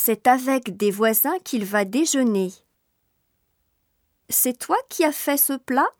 C'est avec des voisins qu'il va déjeuner. C'est toi qui as fait ce plat?